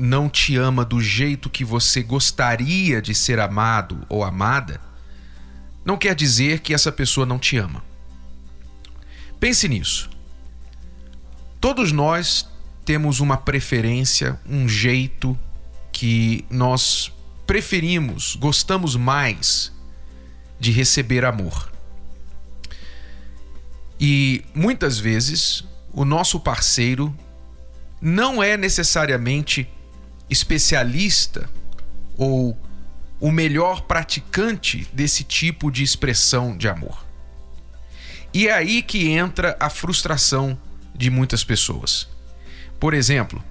não te ama do jeito que você gostaria de ser amado ou amada, não quer dizer que essa pessoa não te ama. Pense nisso. Todos nós temos uma preferência, um jeito que nós preferimos, gostamos mais de receber amor. E muitas vezes o nosso parceiro não é necessariamente especialista ou o melhor praticante desse tipo de expressão de amor. E é aí que entra a frustração de muitas pessoas. Por exemplo,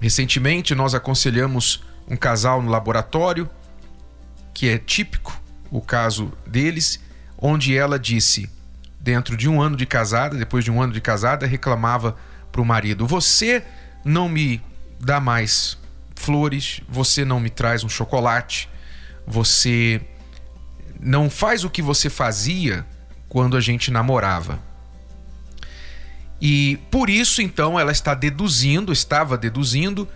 recentemente nós aconselhamos um casal no laboratório, que é típico o caso deles, onde ela disse, dentro de um ano de casada, depois de um ano de casada, reclamava para o marido: Você não me dá mais flores, você não me traz um chocolate, você não faz o que você fazia quando a gente namorava. E por isso então ela está deduzindo, estava deduzindo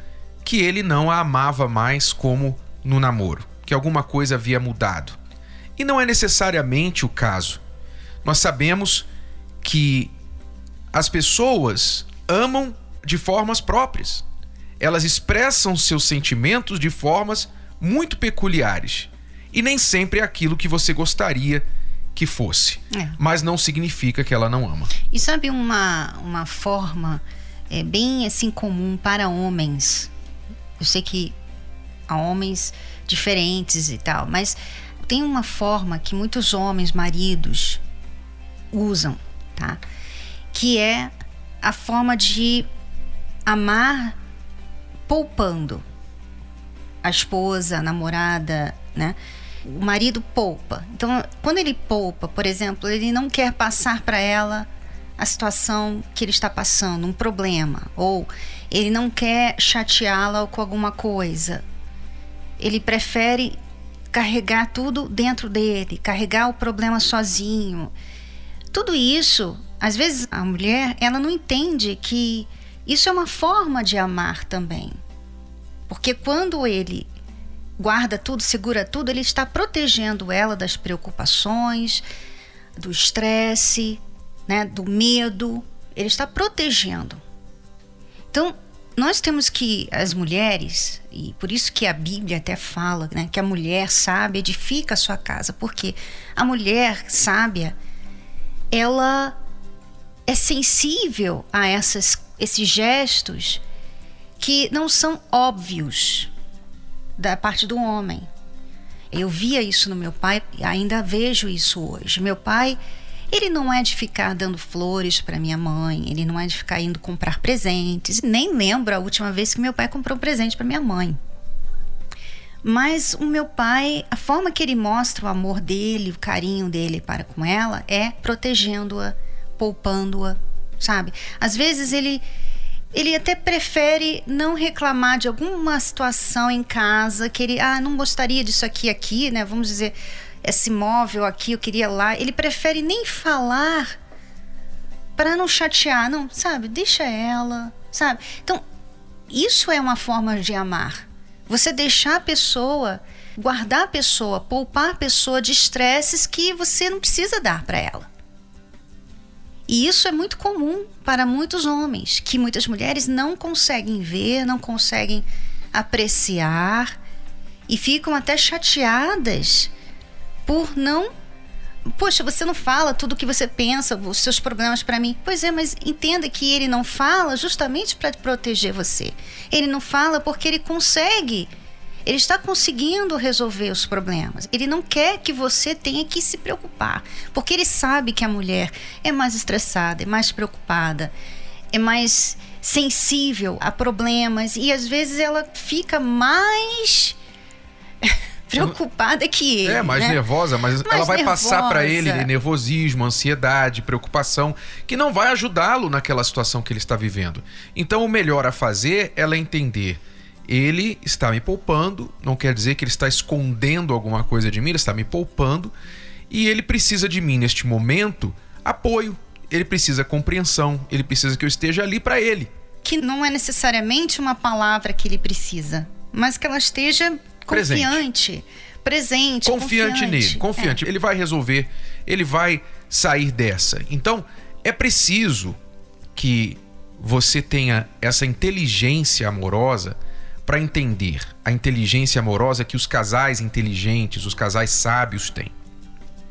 que ele não a amava mais como no namoro, que alguma coisa havia mudado. E não é necessariamente o caso. Nós sabemos que as pessoas amam de formas próprias elas expressam seus sentimentos de formas muito peculiares. E nem sempre é aquilo que você gostaria que fosse. É. Mas não significa que ela não ama. E sabe uma, uma forma é, bem assim comum para homens? Eu sei que há homens diferentes e tal, mas tem uma forma que muitos homens, maridos, usam, tá? Que é a forma de amar poupando. A esposa, a namorada, né? O marido poupa. Então, quando ele poupa, por exemplo, ele não quer passar para ela a situação que ele está passando, um problema, ou ele não quer chateá-la com alguma coisa. Ele prefere carregar tudo dentro dele, carregar o problema sozinho. Tudo isso, às vezes a mulher, ela não entende que isso é uma forma de amar também. Porque quando ele guarda tudo, segura tudo, ele está protegendo ela das preocupações, do estresse, né, do medo. Ele está protegendo. Então, nós temos que, as mulheres, e por isso que a Bíblia até fala né, que a mulher sábia edifica a sua casa, porque a mulher sábia, ela é sensível a essas esses gestos que não são óbvios da parte do homem. Eu via isso no meu pai e ainda vejo isso hoje. Meu pai, ele não é de ficar dando flores para minha mãe, ele não é de ficar indo comprar presentes. Nem lembro a última vez que meu pai comprou um presente para minha mãe. Mas o meu pai, a forma que ele mostra o amor dele, o carinho dele para com ela é protegendo-a, poupando-a, sabe? Às vezes ele ele até prefere não reclamar de alguma situação em casa que ele, ah, não gostaria disso aqui aqui, né? Vamos dizer, esse móvel aqui, eu queria lá. Ele prefere nem falar para não chatear, não, sabe? Deixa ela, sabe? Então, isso é uma forma de amar. Você deixar a pessoa, guardar a pessoa, poupar a pessoa de estresses que você não precisa dar para ela. E isso é muito comum para muitos homens, que muitas mulheres não conseguem ver, não conseguem apreciar e ficam até chateadas por não. Poxa, você não fala tudo o que você pensa, os seus problemas para mim. Pois é, mas entenda que ele não fala justamente para proteger você. Ele não fala porque ele consegue ele está conseguindo resolver os problemas. Ele não quer que você tenha que se preocupar, porque ele sabe que a mulher é mais estressada, é mais preocupada, é mais sensível a problemas e às vezes ela fica mais preocupada que ele. É, mais né? nervosa, mas Mais ela vai passar para ele nervosa. nervosismo, ansiedade, preocupação, que não vai ajudá-lo naquela situação que ele está vivendo. Então, o melhor a fazer é ela entender. Ele está me poupando, não quer dizer que ele está escondendo alguma coisa de mim, ele está me poupando e ele precisa de mim neste momento apoio, ele precisa compreensão, ele precisa que eu esteja ali para ele. Que não é necessariamente uma palavra que ele precisa, mas que ela esteja Presente. confiante, presente, confiante, nele, confiante. É. Ele vai resolver, ele vai sair dessa. Então, é preciso que você tenha essa inteligência amorosa para entender a inteligência amorosa que os casais inteligentes, os casais sábios têm.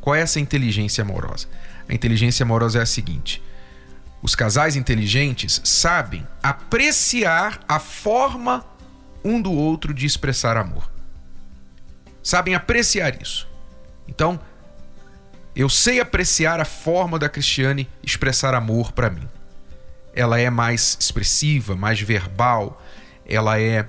Qual é essa inteligência amorosa? A inteligência amorosa é a seguinte: os casais inteligentes sabem apreciar a forma um do outro de expressar amor sabem apreciar isso. Então, eu sei apreciar a forma da Cristiane expressar amor para mim. Ela é mais expressiva, mais verbal, ela é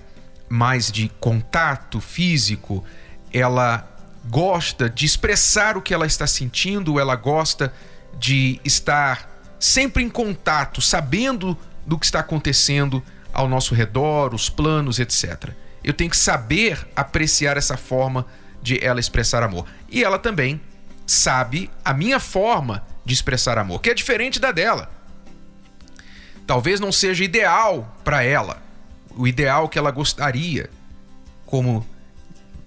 mais de contato físico, ela gosta de expressar o que ela está sentindo, ela gosta de estar sempre em contato, sabendo do que está acontecendo ao nosso redor, os planos, etc. Eu tenho que saber apreciar essa forma de ela expressar amor. E ela também sabe a minha forma de expressar amor, que é diferente da dela. Talvez não seja ideal para ela, o ideal que ela gostaria, como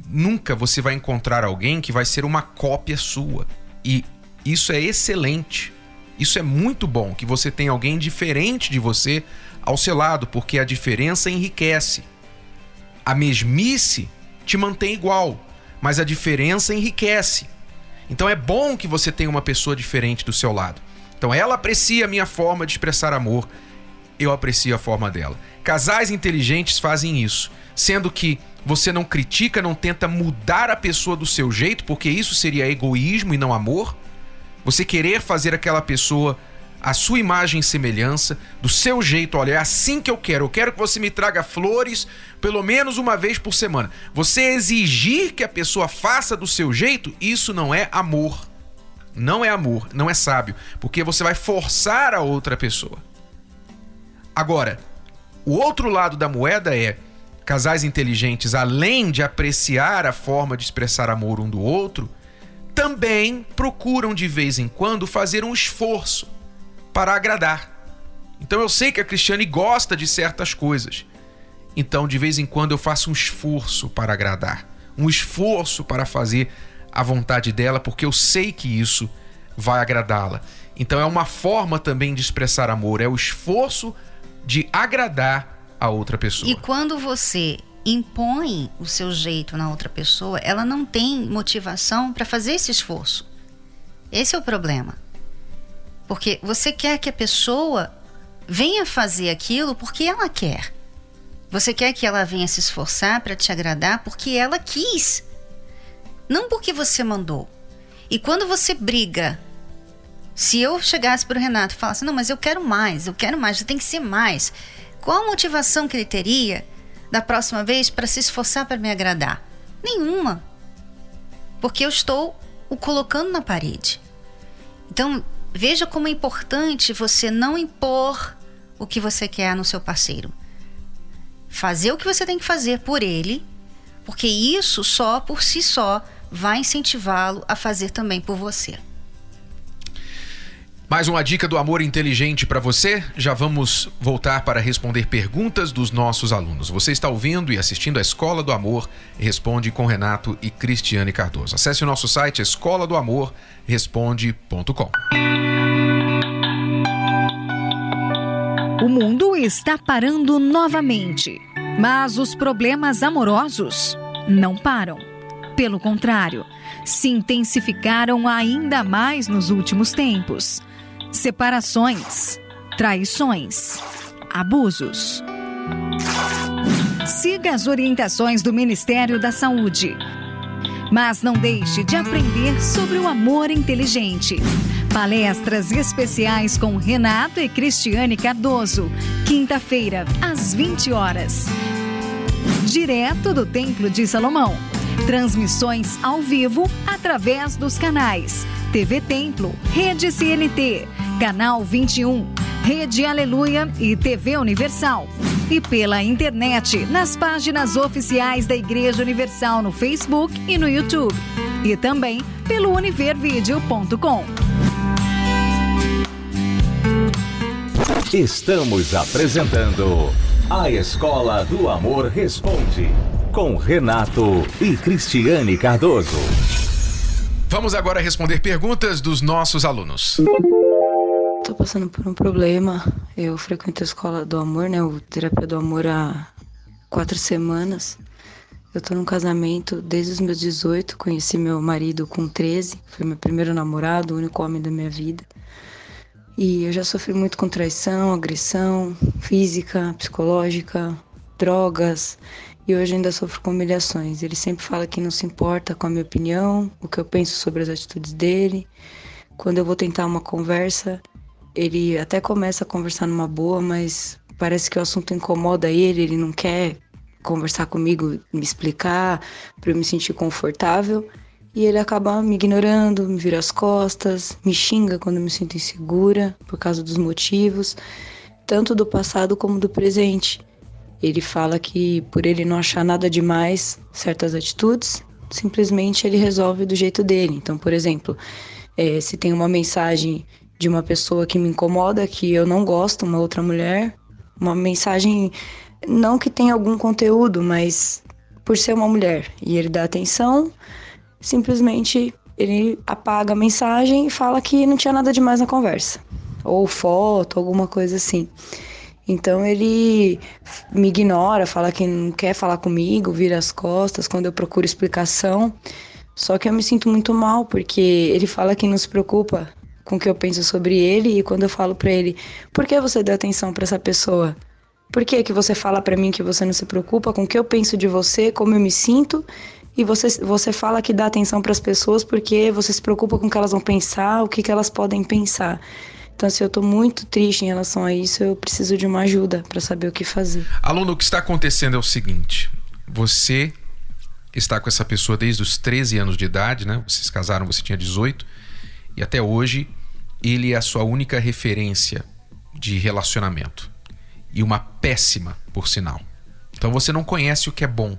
nunca você vai encontrar alguém que vai ser uma cópia sua. E isso é excelente. Isso é muito bom que você tenha alguém diferente de você ao seu lado, porque a diferença enriquece. A mesmice te mantém igual, mas a diferença enriquece. Então é bom que você tenha uma pessoa diferente do seu lado. Então ela aprecia a minha forma de expressar amor, eu aprecio a forma dela. Casais inteligentes fazem isso, sendo que você não critica, não tenta mudar a pessoa do seu jeito, porque isso seria egoísmo e não amor. Você querer fazer aquela pessoa a sua imagem e semelhança, do seu jeito, olha, é assim que eu quero. Eu quero que você me traga flores pelo menos uma vez por semana. Você exigir que a pessoa faça do seu jeito, isso não é amor. Não é amor, não é sábio, porque você vai forçar a outra pessoa. Agora, o outro lado da moeda é casais inteligentes, além de apreciar a forma de expressar amor um do outro, também procuram de vez em quando fazer um esforço para agradar. Então eu sei que a Cristiane gosta de certas coisas. Então de vez em quando eu faço um esforço para agradar, um esforço para fazer a vontade dela, porque eu sei que isso vai agradá-la. Então é uma forma também de expressar amor, é o esforço de agradar a outra pessoa. E quando você impõe o seu jeito na outra pessoa, ela não tem motivação para fazer esse esforço. Esse é o problema. Porque você quer que a pessoa venha fazer aquilo porque ela quer. Você quer que ela venha se esforçar para te agradar porque ela quis. Não porque você mandou. E quando você briga, se eu chegasse para o Renato e falasse: Não, mas eu quero mais, eu quero mais, tem que ser mais. Qual a motivação que ele teria da próxima vez para se esforçar para me agradar? Nenhuma. Porque eu estou o colocando na parede. Então, veja como é importante você não impor o que você quer no seu parceiro. Fazer o que você tem que fazer por ele, porque isso só por si só vai incentivá-lo a fazer também por você. Mais uma dica do amor inteligente para você. Já vamos voltar para responder perguntas dos nossos alunos. Você está ouvindo e assistindo a Escola do Amor Responde com Renato e Cristiane Cardoso. Acesse o nosso site escola do amor responde.com. O mundo está parando novamente, mas os problemas amorosos não param. Pelo contrário, se intensificaram ainda mais nos últimos tempos. Separações, traições, abusos. Siga as orientações do Ministério da Saúde. Mas não deixe de aprender sobre o amor inteligente. Palestras especiais com Renato e Cristiane Cardoso. Quinta-feira, às 20 horas. Direto do Templo de Salomão. Transmissões ao vivo através dos canais TV Templo, Rede CNT, Canal 21, Rede Aleluia e TV Universal. E pela internet, nas páginas oficiais da Igreja Universal no Facebook e no YouTube. E também pelo univervideo.com. Estamos apresentando A Escola do Amor Responde, com Renato e Cristiane Cardoso. Vamos agora responder perguntas dos nossos alunos. Estou passando por um problema. Eu frequento a escola do amor, né? O terapia do amor há quatro semanas. Eu estou num casamento desde os meus 18. Conheci meu marido com 13. Foi meu primeiro namorado, o único homem da minha vida. E eu já sofri muito com traição, agressão física, psicológica, drogas. E hoje ainda sofro com humilhações. Ele sempre fala que não se importa com a minha opinião, o que eu penso sobre as atitudes dele. Quando eu vou tentar uma conversa, ele até começa a conversar numa boa, mas parece que o assunto incomoda ele, ele não quer conversar comigo, me explicar, para eu me sentir confortável. E ele acaba me ignorando, me vira as costas, me xinga quando me sinto insegura por causa dos motivos, tanto do passado como do presente. Ele fala que por ele não achar nada demais certas atitudes, simplesmente ele resolve do jeito dele. Então, por exemplo, é, se tem uma mensagem de uma pessoa que me incomoda, que eu não gosto, uma outra mulher, uma mensagem não que tenha algum conteúdo, mas por ser uma mulher e ele dá atenção, simplesmente ele apaga a mensagem e fala que não tinha nada demais na conversa, ou foto, alguma coisa assim. Então ele me ignora, fala que não quer falar comigo, vira as costas quando eu procuro explicação. Só que eu me sinto muito mal porque ele fala que não se preocupa com o que eu penso sobre ele e quando eu falo para ele, por que você deu atenção para essa pessoa? Por que que você fala para mim que você não se preocupa com o que eu penso de você, como eu me sinto? E você, você fala que dá atenção para as pessoas porque você se preocupa com o que elas vão pensar, o que, que elas podem pensar. Então, se eu estou muito triste em relação a isso, eu preciso de uma ajuda para saber o que fazer. Aluno, o que está acontecendo é o seguinte: você está com essa pessoa desde os 13 anos de idade, né? Vocês casaram, você tinha 18, e até hoje ele é a sua única referência de relacionamento. E uma péssima, por sinal. Então você não conhece o que é bom.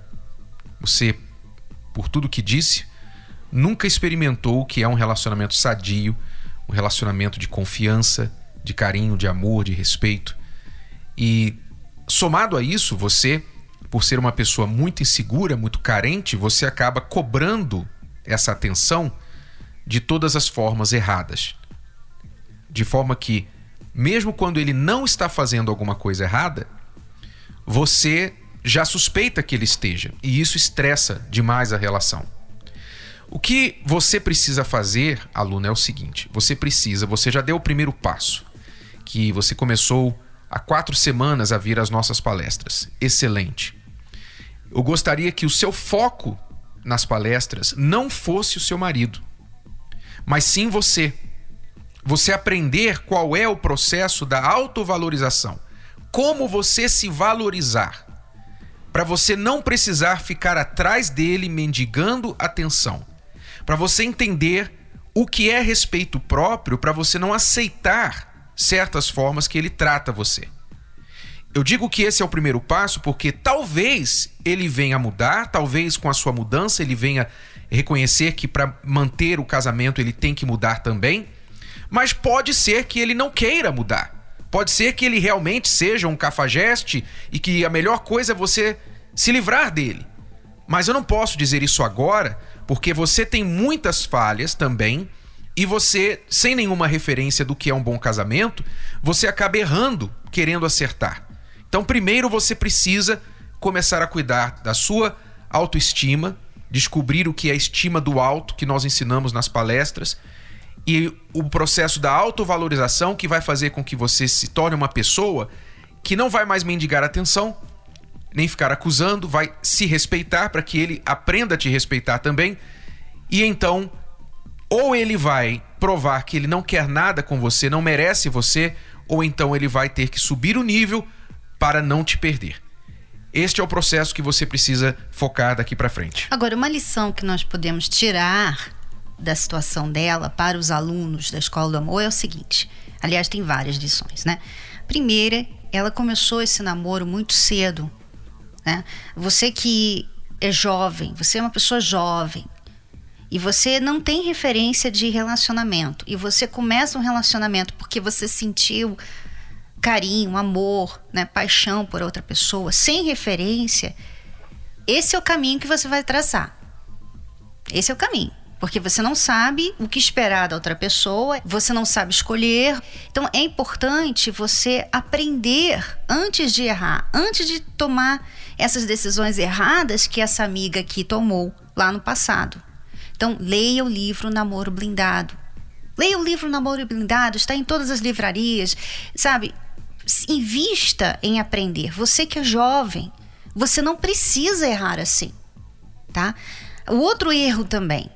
Você, por tudo que disse, nunca experimentou o que é um relacionamento sadio, um relacionamento de confiança, de carinho, de amor, de respeito. E somado a isso, você, por ser uma pessoa muito insegura, muito carente, você acaba cobrando essa atenção de todas as formas erradas de forma que, mesmo quando ele não está fazendo alguma coisa errada, você já suspeita que ele esteja, e isso estressa demais a relação. O que você precisa fazer, aluno, é o seguinte: você precisa, você já deu o primeiro passo, que você começou há quatro semanas a vir às nossas palestras. Excelente. Eu gostaria que o seu foco nas palestras não fosse o seu marido, mas sim você você aprender qual é o processo da autovalorização. Como você se valorizar. Para você não precisar ficar atrás dele mendigando atenção. Para você entender o que é respeito próprio, para você não aceitar certas formas que ele trata você. Eu digo que esse é o primeiro passo porque talvez ele venha mudar, talvez com a sua mudança ele venha reconhecer que para manter o casamento ele tem que mudar também mas pode ser que ele não queira mudar. Pode ser que ele realmente seja um cafajeste e que a melhor coisa é você se livrar dele. Mas eu não posso dizer isso agora, porque você tem muitas falhas também e você, sem nenhuma referência do que é um bom casamento, você acaba errando querendo acertar. Então, primeiro você precisa começar a cuidar da sua autoestima, descobrir o que é a estima do alto que nós ensinamos nas palestras e o processo da autovalorização que vai fazer com que você se torne uma pessoa que não vai mais mendigar atenção, nem ficar acusando, vai se respeitar para que ele aprenda a te respeitar também. E então, ou ele vai provar que ele não quer nada com você, não merece você, ou então ele vai ter que subir o nível para não te perder. Este é o processo que você precisa focar daqui para frente. Agora, uma lição que nós podemos tirar da situação dela para os alunos da Escola do Amor é o seguinte: aliás, tem várias lições, né? Primeira, ela começou esse namoro muito cedo, né? Você que é jovem, você é uma pessoa jovem, e você não tem referência de relacionamento e você começa um relacionamento porque você sentiu carinho, amor, né, paixão por outra pessoa, sem referência, esse é o caminho que você vai traçar. Esse é o caminho. Porque você não sabe o que esperar da outra pessoa, você não sabe escolher. Então é importante você aprender antes de errar, antes de tomar essas decisões erradas que essa amiga aqui tomou lá no passado. Então, leia o livro Namoro Blindado. Leia o livro Namoro Blindado, está em todas as livrarias, sabe? invista em aprender. Você que é jovem, você não precisa errar assim, tá? O outro erro também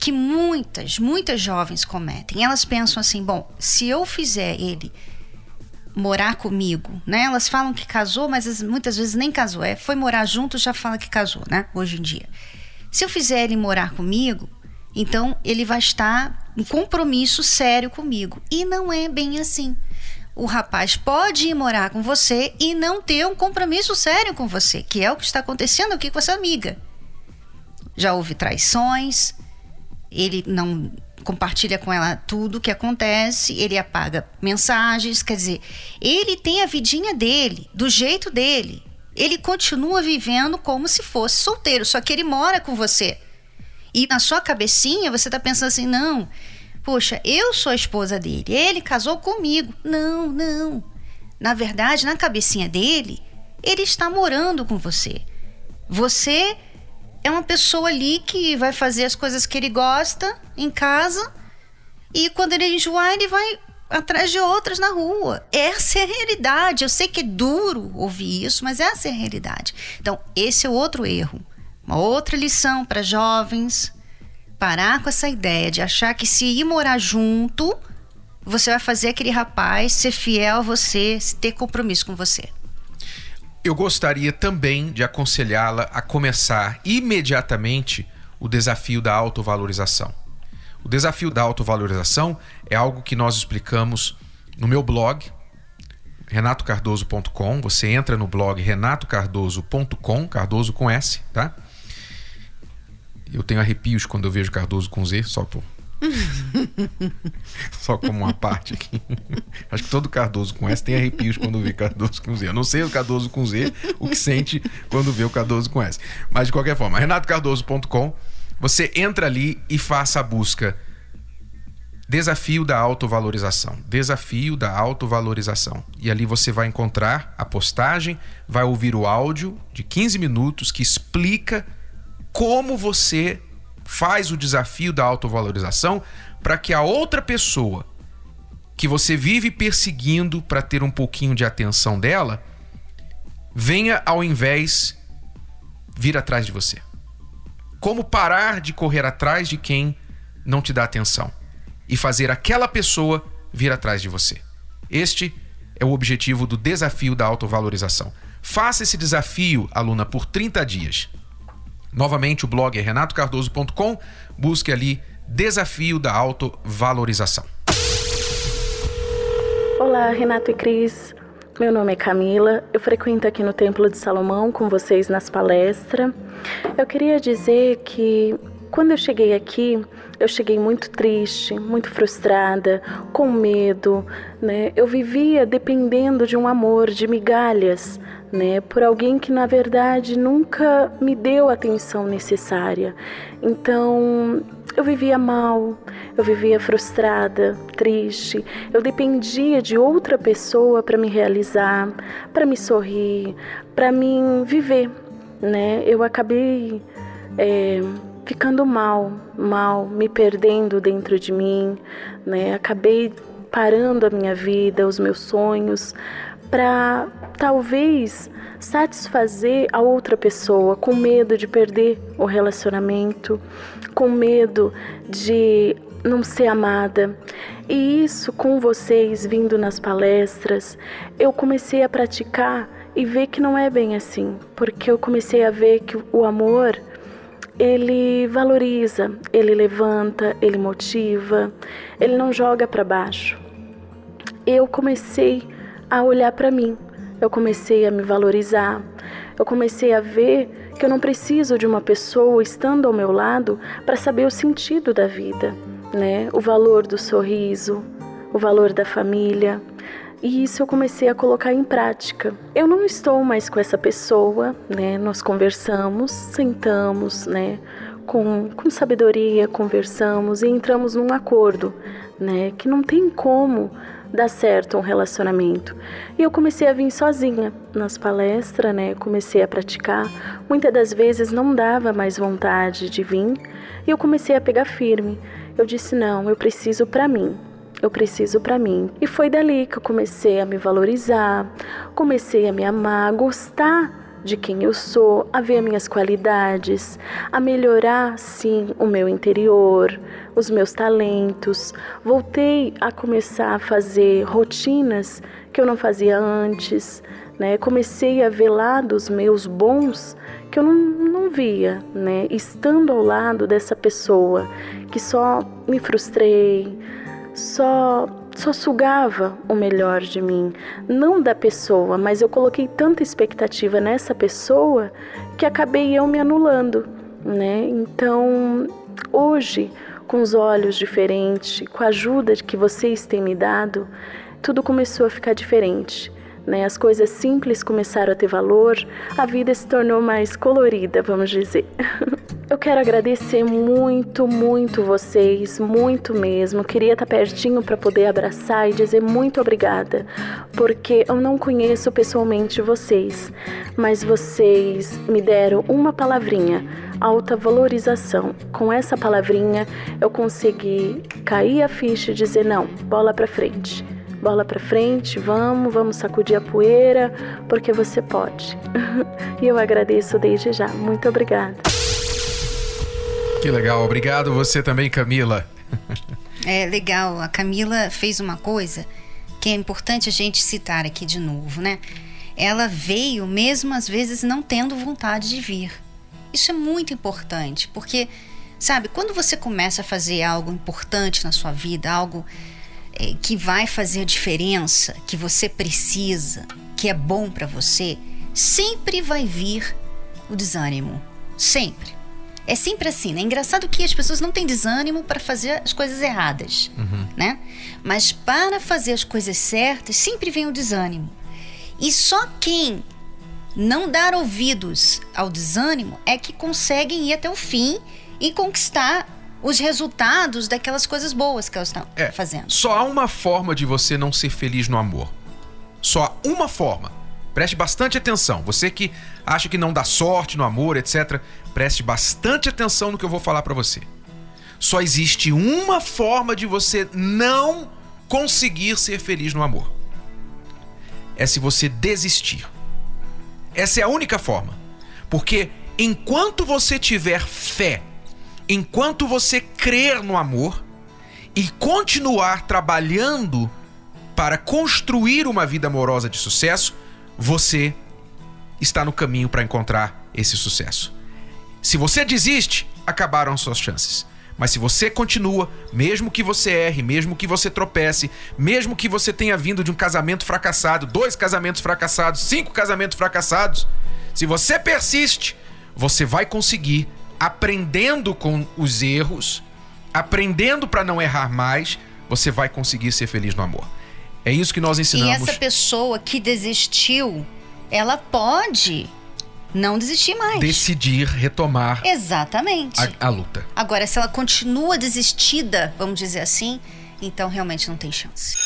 que muitas, muitas jovens cometem, elas pensam assim, bom, se eu fizer ele morar comigo, né? Elas falam que casou, mas muitas vezes nem casou. É, foi morar junto, já fala que casou, né? Hoje em dia. Se eu fizer ele morar comigo, então ele vai estar em compromisso sério comigo. E não é bem assim o rapaz pode ir morar com você e não ter um compromisso sério com você, que é o que está acontecendo aqui com essa amiga. Já houve traições, ele não compartilha com ela tudo o que acontece, ele apaga mensagens, quer dizer, ele tem a vidinha dele, do jeito dele. Ele continua vivendo como se fosse solteiro, só que ele mora com você. E na sua cabecinha você está pensando assim: não, Poxa, eu sou a esposa dele, ele casou comigo. Não, não. Na verdade, na cabecinha dele, ele está morando com você. Você é uma pessoa ali que vai fazer as coisas que ele gosta em casa e quando ele enjoar, ele vai atrás de outras na rua. Essa é a realidade. Eu sei que é duro ouvir isso, mas essa é a realidade. Então, esse é outro erro. Uma outra lição para jovens parar com essa ideia de achar que se ir morar junto, você vai fazer aquele rapaz ser fiel a você, ter compromisso com você. Eu gostaria também de aconselhá-la a começar imediatamente o desafio da autovalorização. O desafio da autovalorização é algo que nós explicamos no meu blog, renatocardoso.com. Você entra no blog renatocardoso.com, Cardoso com S, tá? Eu tenho arrepios quando eu vejo Cardoso com Z, só por. só como uma parte aqui. Acho que todo Cardoso com S tem arrepios quando vê Cardoso com Z. Eu não sei o Cardoso com Z, o que sente quando vê o Cardoso com S. Mas de qualquer forma, renatocardoso.com, você entra ali e faça a busca. Desafio da autovalorização. Desafio da autovalorização. E ali você vai encontrar a postagem, vai ouvir o áudio de 15 minutos que explica como você faz o desafio da autovalorização para que a outra pessoa que você vive perseguindo para ter um pouquinho de atenção dela venha ao invés vir atrás de você. Como parar de correr atrás de quem não te dá atenção e fazer aquela pessoa vir atrás de você. Este é o objetivo do desafio da autovalorização. Faça esse desafio, aluna, por 30 dias. Novamente, o blog é renatocardoso.com. Busque ali Desafio da Autovalorização. Olá, Renato e Cris. Meu nome é Camila. Eu frequento aqui no Templo de Salomão com vocês nas palestras. Eu queria dizer que quando eu cheguei aqui, eu cheguei muito triste, muito frustrada, com medo, né? Eu vivia dependendo de um amor, de migalhas, né, por alguém que na verdade nunca me deu a atenção necessária. Então, eu vivia mal, eu vivia frustrada, triste. Eu dependia de outra pessoa para me realizar, para me sorrir, para me viver, né? Eu acabei é, ficando mal, mal, me perdendo dentro de mim, né? Acabei parando a minha vida, os meus sonhos, para talvez satisfazer a outra pessoa com medo de perder o relacionamento, com medo de não ser amada. E isso com vocês vindo nas palestras, eu comecei a praticar e ver que não é bem assim, porque eu comecei a ver que o amor ele valoriza, ele levanta, ele motiva, ele não joga para baixo. Eu comecei a olhar para mim, eu comecei a me valorizar, eu comecei a ver que eu não preciso de uma pessoa estando ao meu lado para saber o sentido da vida, né? O valor do sorriso, o valor da família. E isso eu comecei a colocar em prática. Eu não estou mais com essa pessoa, né? Nós conversamos, sentamos, né? Com, com sabedoria, conversamos e entramos num acordo, né? Que não tem como dar certo um relacionamento. E eu comecei a vir sozinha nas palestras, né? Comecei a praticar. Muitas das vezes não dava mais vontade de vir e eu comecei a pegar firme. Eu disse: "Não, eu preciso para mim eu preciso para mim. E foi dali que eu comecei a me valorizar, comecei a me amar, a gostar de quem eu sou, a ver minhas qualidades, a melhorar sim o meu interior, os meus talentos. Voltei a começar a fazer rotinas que eu não fazia antes, né? Comecei a ver lados meus bons que eu não, não via, né? Estando ao lado dessa pessoa que só me frustrei, só só sugava o melhor de mim, não da pessoa, mas eu coloquei tanta expectativa nessa pessoa que acabei eu me anulando, né? Então, hoje, com os olhos diferentes, com a ajuda que vocês têm me dado, tudo começou a ficar diferente. Né? As coisas simples começaram a ter valor, a vida se tornou mais colorida, vamos dizer. Eu quero agradecer muito, muito vocês, muito mesmo. Queria estar pertinho para poder abraçar e dizer muito obrigada, porque eu não conheço pessoalmente vocês, mas vocês me deram uma palavrinha, alta valorização. Com essa palavrinha eu consegui cair a ficha e dizer não, bola para frente. Bola para frente, vamos, vamos sacudir a poeira, porque você pode. e eu agradeço desde já. Muito obrigada. Que legal, obrigado você também, Camila. É legal, a Camila fez uma coisa que é importante a gente citar aqui de novo, né? Ela veio mesmo às vezes não tendo vontade de vir. Isso é muito importante, porque sabe, quando você começa a fazer algo importante na sua vida, algo é, que vai fazer a diferença, que você precisa, que é bom para você, sempre vai vir o desânimo, sempre. É sempre assim, né? Engraçado que as pessoas não têm desânimo para fazer as coisas erradas, uhum. né? Mas para fazer as coisas certas, sempre vem o desânimo. E só quem não dar ouvidos ao desânimo é que conseguem ir até o fim e conquistar os resultados daquelas coisas boas que elas estão é, fazendo. Só há uma forma de você não ser feliz no amor. Só há uma forma. Preste bastante atenção. Você que acha que não dá sorte no amor, etc. Preste bastante atenção no que eu vou falar para você. Só existe uma forma de você não conseguir ser feliz no amor. É se você desistir. Essa é a única forma. Porque enquanto você tiver fé, enquanto você crer no amor e continuar trabalhando para construir uma vida amorosa de sucesso, você está no caminho para encontrar esse sucesso. Se você desiste, acabaram suas chances. Mas se você continua, mesmo que você erre, mesmo que você tropece, mesmo que você tenha vindo de um casamento fracassado, dois casamentos fracassados, cinco casamentos fracassados, se você persiste, você vai conseguir aprendendo com os erros, aprendendo para não errar mais, você vai conseguir ser feliz no amor. É isso que nós ensinamos. E essa pessoa que desistiu, ela pode não desistir mais. Decidir retomar. Exatamente. A, a, luta. Agora, se ela continua desistida, vamos dizer assim, então realmente não tem chance.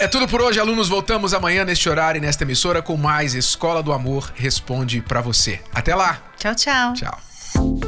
É tudo por hoje, alunos. Voltamos amanhã neste horário e nesta emissora com mais Escola do Amor Responde para você. Até lá. Tchau, tchau. Tchau.